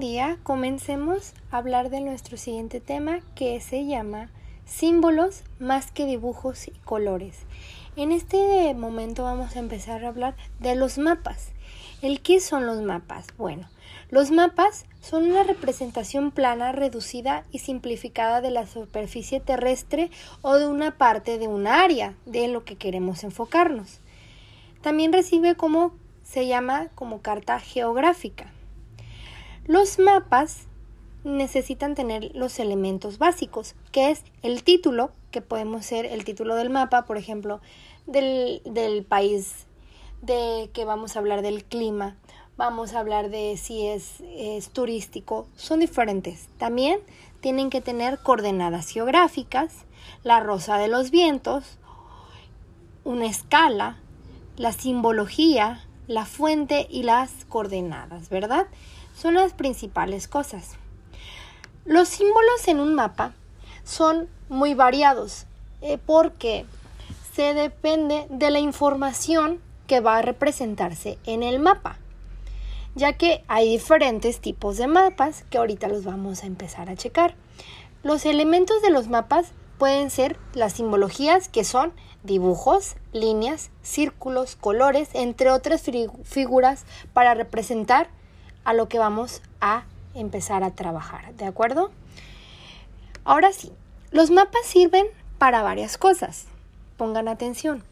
día comencemos a hablar de nuestro siguiente tema que se llama símbolos más que dibujos y colores. En este momento vamos a empezar a hablar de los mapas. ¿El qué son los mapas? Bueno, los mapas son una representación plana, reducida y simplificada de la superficie terrestre o de una parte de un área de lo que queremos enfocarnos. También recibe como se llama como carta geográfica. Los mapas necesitan tener los elementos básicos, que es el título, que podemos ser el título del mapa, por ejemplo, del, del país, de que vamos a hablar del clima, vamos a hablar de si es, es turístico, son diferentes. También tienen que tener coordenadas geográficas, la rosa de los vientos, una escala, la simbología, la fuente y las coordenadas, ¿verdad? Son las principales cosas. Los símbolos en un mapa son muy variados eh, porque se depende de la información que va a representarse en el mapa, ya que hay diferentes tipos de mapas que ahorita los vamos a empezar a checar. Los elementos de los mapas pueden ser las simbologías que son dibujos, líneas, círculos, colores, entre otras figuras para representar a lo que vamos a empezar a trabajar, ¿de acuerdo? Ahora sí, los mapas sirven para varias cosas. Pongan atención.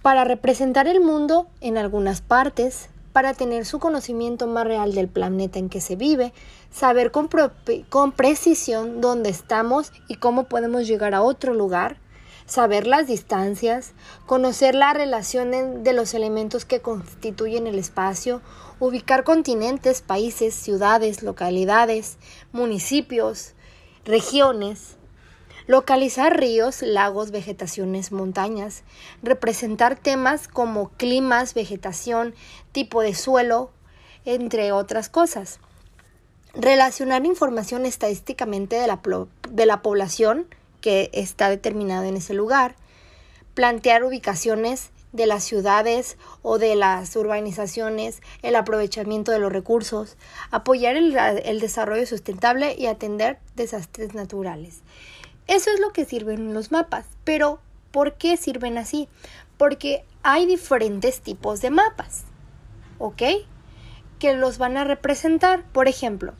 Para representar el mundo en algunas partes, para tener su conocimiento más real del planeta en que se vive, saber con, con, precisión dónde estamos y cómo podemos llegar a otro lugar, saber las distancias, conocer la relación de los elementos que constituyen el espacio, ubicar continentes, países, ciudades, localidades, municipios, regiones, localizar ríos, lagos, vegetaciones, montañas, representar temas como climas, vegetación, tipo de suelo, entre otras cosas. Relacionar información estadísticamente de la, de la población que está determinada en ese lugar. Plantear ubicaciones de las ciudades o de las urbanizaciones, el aprovechamiento de los recursos, apoyar el, desarrollo sustentable y atender desastres naturales. Eso es lo que sirven los mapas. Pero, ¿por qué sirven así? Porque hay diferentes tipos de mapas, ¿ok? Que los van a representar. Por ejemplo,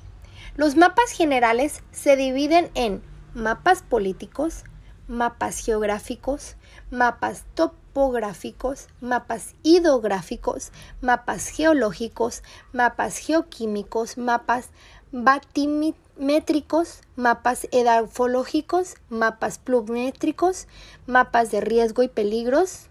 los mapas generales se dividen en mapas políticos, mapas geográficos, mapas topográficos, mapas hidrográficos, mapas geológicos, mapas geoquímicos, mapas batimétricos, mapas edafológicos, mapas plumétricos, mapas de riesgo y peligros,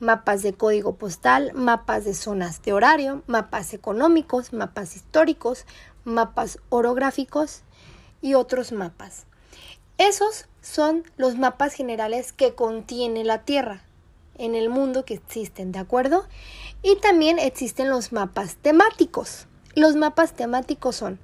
mapas de código postal, mapas de zonas de horario, mapas económicos, mapas históricos, mapas orográficos y otros mapas. Esos son los mapas generales que contiene la Tierra en el mundo que existen, ¿de acuerdo? Y también existen los mapas temáticos. Los mapas temáticos son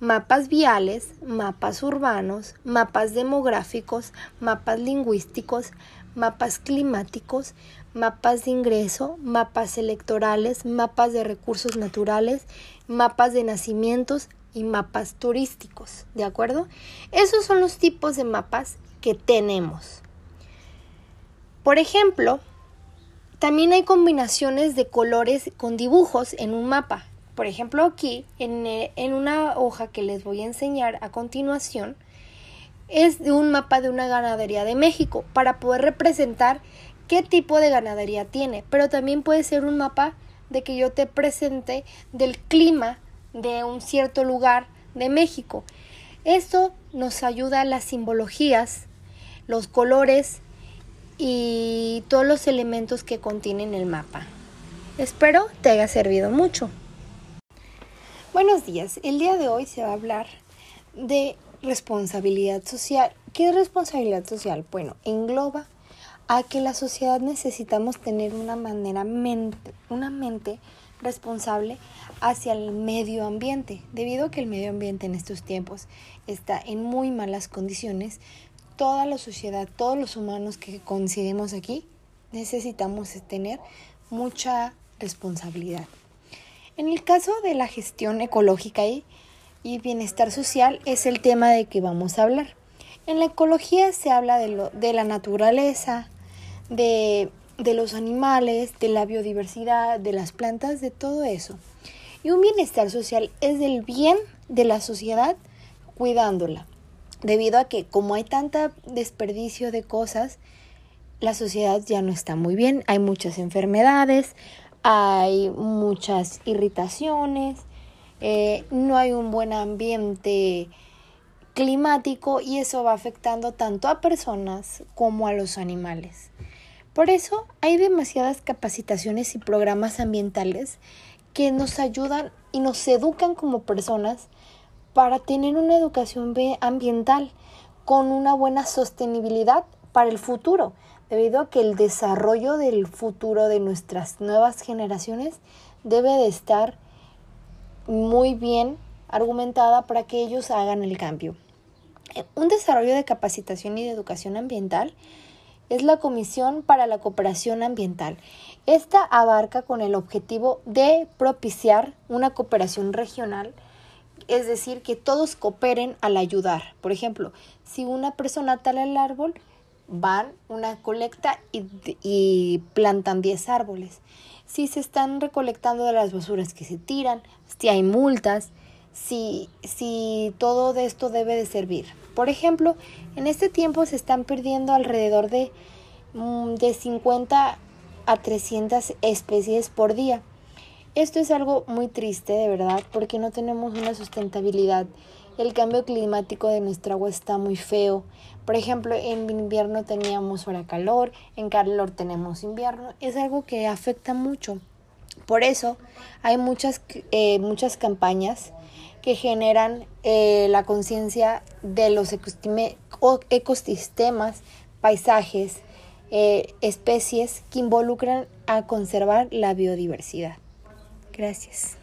mapas viales, mapas urbanos, mapas demográficos, mapas lingüísticos, mapas climáticos, mapas de ingreso, mapas electorales, mapas de recursos naturales, mapas de nacimientos, y mapas turísticos, ¿de acuerdo? Esos son los tipos de mapas que tenemos. Por ejemplo, también hay combinaciones de colores con dibujos en un mapa. Por ejemplo, aquí, en, eh, en una hoja que les voy a enseñar a continuación, es de un mapa de una ganadería de México para poder representar qué tipo de ganadería tiene. Pero también puede ser un mapa de que yo te presente del clima de un cierto lugar de México. Esto nos ayuda a las simbologías, los colores y todos los elementos que contienen el mapa. Espero te haya servido mucho. Buenos días, el día de hoy se va a hablar de responsabilidad social. ¿Qué es responsabilidad social? Bueno, engloba a que la sociedad necesitamos tener una manera una mente responsable hacia el medio ambiente. Debido a que el medio ambiente en estos tiempos está en muy malas condiciones, toda la sociedad, todos los humanos que coincidimos aquí, necesitamos tener mucha responsabilidad. En el caso de la gestión ecológica, y bienestar social es el tema de que vamos a hablar. En la ecología se habla de, lo, de la naturaleza, de, de los animales, de la biodiversidad, de las plantas, de todo eso. Y un bienestar social es el bien de la sociedad cuidándola. Debido a que como hay tanta desperdicio de cosas, la sociedad ya no está muy bien. Hay muchas enfermedades, hay muchas irritaciones, eh, no hay un buen ambiente climático y eso va afectando tanto a personas como a los animales. Por eso hay demasiadas capacitaciones y programas ambientales que nos ayudan y nos educan como personas para tener una educación ambiental con una buena sostenibilidad para el futuro, debido a que el desarrollo del futuro de nuestras nuevas generaciones debe de estar muy bien argumentada para que ellos hagan el cambio. Un desarrollo de capacitación y de educación ambiental es la Comisión para la Cooperación Ambiental. Esta abarca con el objetivo de propiciar una cooperación regional, es decir, que todos cooperen al ayudar. Por ejemplo, si una persona tala el árbol, van una colecta y, plantan 10 árboles. Si se están recolectando de las basuras que se tiran, si hay multas, si, si todo de esto debe de servir. Por ejemplo, en este tiempo se están perdiendo alrededor de, mm, de 50 a 300 especies por día. Esto es algo muy triste, de verdad, porque no tenemos una sustentabilidad. El cambio climático de nuestra agua está muy feo. Por ejemplo, en invierno teníamos hora calor, en calor tenemos invierno. Es algo que afecta mucho. Por eso hay muchas, eh, muchas campañas que generan eh, la conciencia de los ecosistemas, paisajes, eh, especies que involucran a conservar la biodiversidad. Gracias.